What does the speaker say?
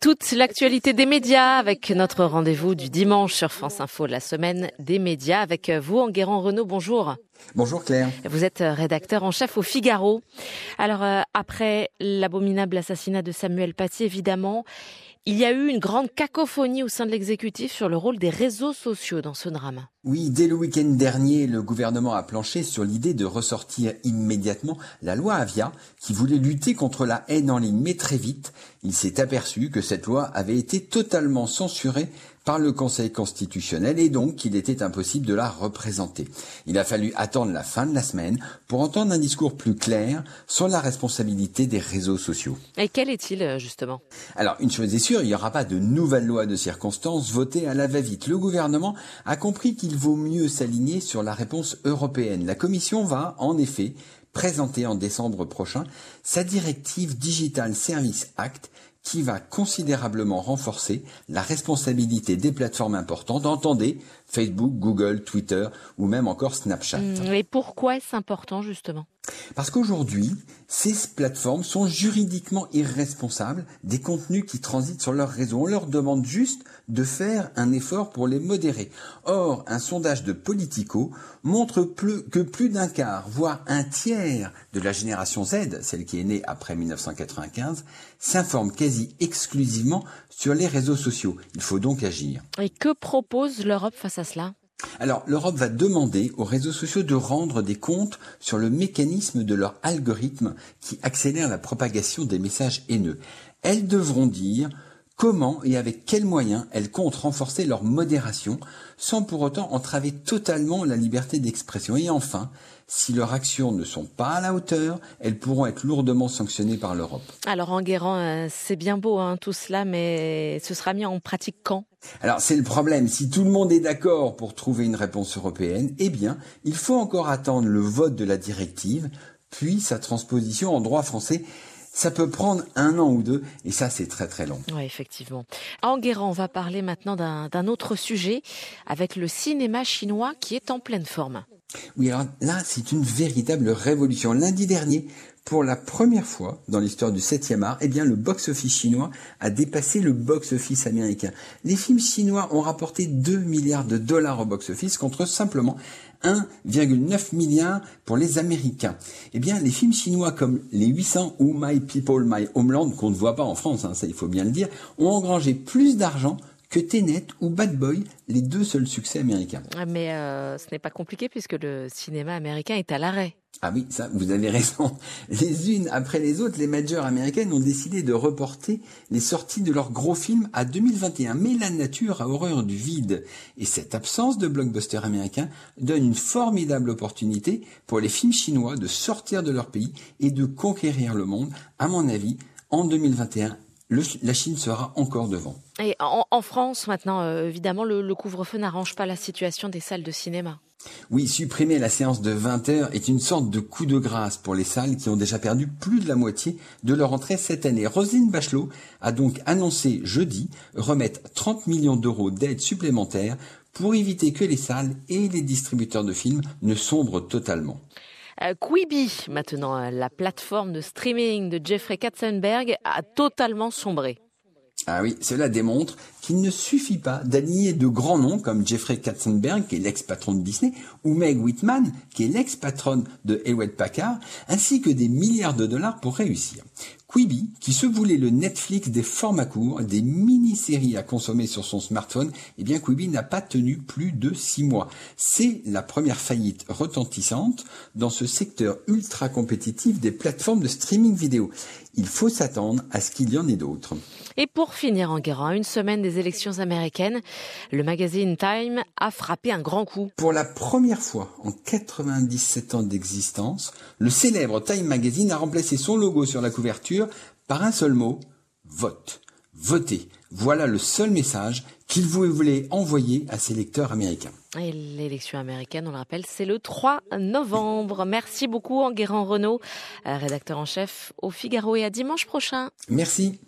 Toute l'actualité des médias avec notre rendez-vous du dimanche sur France Info, la semaine des médias avec vous, Enguerrand Renault. Bonjour. Bonjour Claire. Vous êtes rédacteur en chef au Figaro. Alors, euh, après l'abominable assassinat de Samuel Paty, évidemment, il y a eu une grande cacophonie au sein de l'exécutif sur le rôle des réseaux sociaux dans ce drame. Oui, dès le week-end dernier, le gouvernement a planché sur l'idée de ressortir immédiatement la loi Avia qui voulait lutter contre la haine en ligne. Mais très vite, il s'est aperçu que cette loi avait été totalement censurée par le Conseil constitutionnel et donc qu'il était impossible de la représenter. Il a fallu attendre la fin de la semaine pour entendre un discours plus clair sur la responsabilité des réseaux sociaux. Et quel est-il euh, justement? Alors, une chose est sûre, il n'y aura pas de nouvelle loi de circonstance votée à la va-vite. Le gouvernement a compris qu'il vaut mieux s'aligner sur la réponse européenne. La Commission va, en effet, présenter en décembre prochain sa directive Digital Service Act qui va considérablement renforcer la responsabilité des plateformes importantes, entendez Facebook, Google, Twitter ou même encore Snapchat. Et mmh, pourquoi est-ce important justement? Parce qu'aujourd'hui, ces plateformes sont juridiquement irresponsables des contenus qui transitent sur leur réseau. On leur demande juste de faire un effort pour les modérer. Or, un sondage de Politico montre que plus d'un quart, voire un tiers de la génération Z, celle qui est née après 1995, s'informe quasi exclusivement sur les réseaux sociaux. Il faut donc agir. Et que propose l'Europe face à cela? Alors, l'Europe va demander aux réseaux sociaux de rendre des comptes sur le mécanisme de leur algorithme qui accélère la propagation des messages haineux. Elles devront dire comment et avec quels moyens elles comptent renforcer leur modération sans pour autant entraver totalement la liberté d'expression. Et enfin, si leurs actions ne sont pas à la hauteur, elles pourront être lourdement sanctionnées par l'Europe. Alors Enguerrand, euh, c'est bien beau hein, tout cela, mais ce sera mis en pratique quand? Alors c'est le problème, si tout le monde est d'accord pour trouver une réponse européenne, eh bien il faut encore attendre le vote de la directive, puis sa transposition en droit français ça peut prendre un an ou deux, et ça, c'est très très long. Oui, effectivement. En Guérant, on va parler maintenant d'un autre sujet, avec le cinéma chinois qui est en pleine forme. Oui, alors là, c'est une véritable révolution. Lundi dernier, pour la première fois dans l'histoire du 7e art, eh bien, le box-office chinois a dépassé le box-office américain. Les films chinois ont rapporté 2 milliards de dollars au box-office contre simplement 1,9 milliard pour les Américains. Eh bien, les films chinois comme Les 800 ou My People, My Homeland, qu'on ne voit pas en France, hein, ça il faut bien le dire, ont engrangé plus d'argent que Tenet ou Bad Boy, les deux seuls succès américains. Mais euh, ce n'est pas compliqué puisque le cinéma américain est à l'arrêt. Ah oui, ça, vous avez raison. Les unes après les autres, les majors américaines ont décidé de reporter les sorties de leurs gros films à 2021. Mais la nature a horreur du vide. Et cette absence de blockbuster américain donne une formidable opportunité pour les films chinois de sortir de leur pays et de conquérir le monde. À mon avis, en 2021, la Chine sera encore devant. Et en, France, maintenant, euh, évidemment, le, couvre-feu n'arrange pas la situation des salles de cinéma. Oui, supprimer la séance de 20 heures est une sorte de coup de grâce pour les salles qui ont déjà perdu plus de la moitié de leur entrée cette année. Roselyne Bachelot a donc annoncé jeudi remettre 30 millions d'euros d'aide supplémentaire pour éviter que les salles et les distributeurs de films ne sombrent totalement. Euh, Quibi, maintenant, euh, la plateforme de streaming de Jeffrey Katzenberg, a totalement sombré. Ah oui, cela démontre qu'il ne suffit pas d'aligner de grands noms comme Jeffrey Katzenberg, qui est l'ex-patron de Disney, ou Meg Whitman, qui est l'ex-patronne de Hewlett Packard, ainsi que des milliards de dollars pour réussir. Quibi, qui se voulait le Netflix des formats courts, des mini-séries à consommer sur son smartphone, eh bien Quibi n'a pas tenu plus de six mois. C'est la première faillite retentissante dans ce secteur ultra compétitif des plateformes de streaming vidéo. Il faut s'attendre à ce qu'il y en ait d'autres. Et pour finir en une semaine des élections américaines, le magazine Time a frappé un grand coup. Pour la première fois en 97 ans d'existence, le célèbre Time Magazine a remplacé son logo sur la couverture par un seul mot, vote. Votez. Voilà le seul message qu'il voulait envoyer à ses lecteurs américains. Et l'élection américaine, on le rappelle, c'est le 3 novembre. Merci beaucoup, Enguerrand Renault, euh, rédacteur en chef au Figaro et à dimanche prochain. Merci.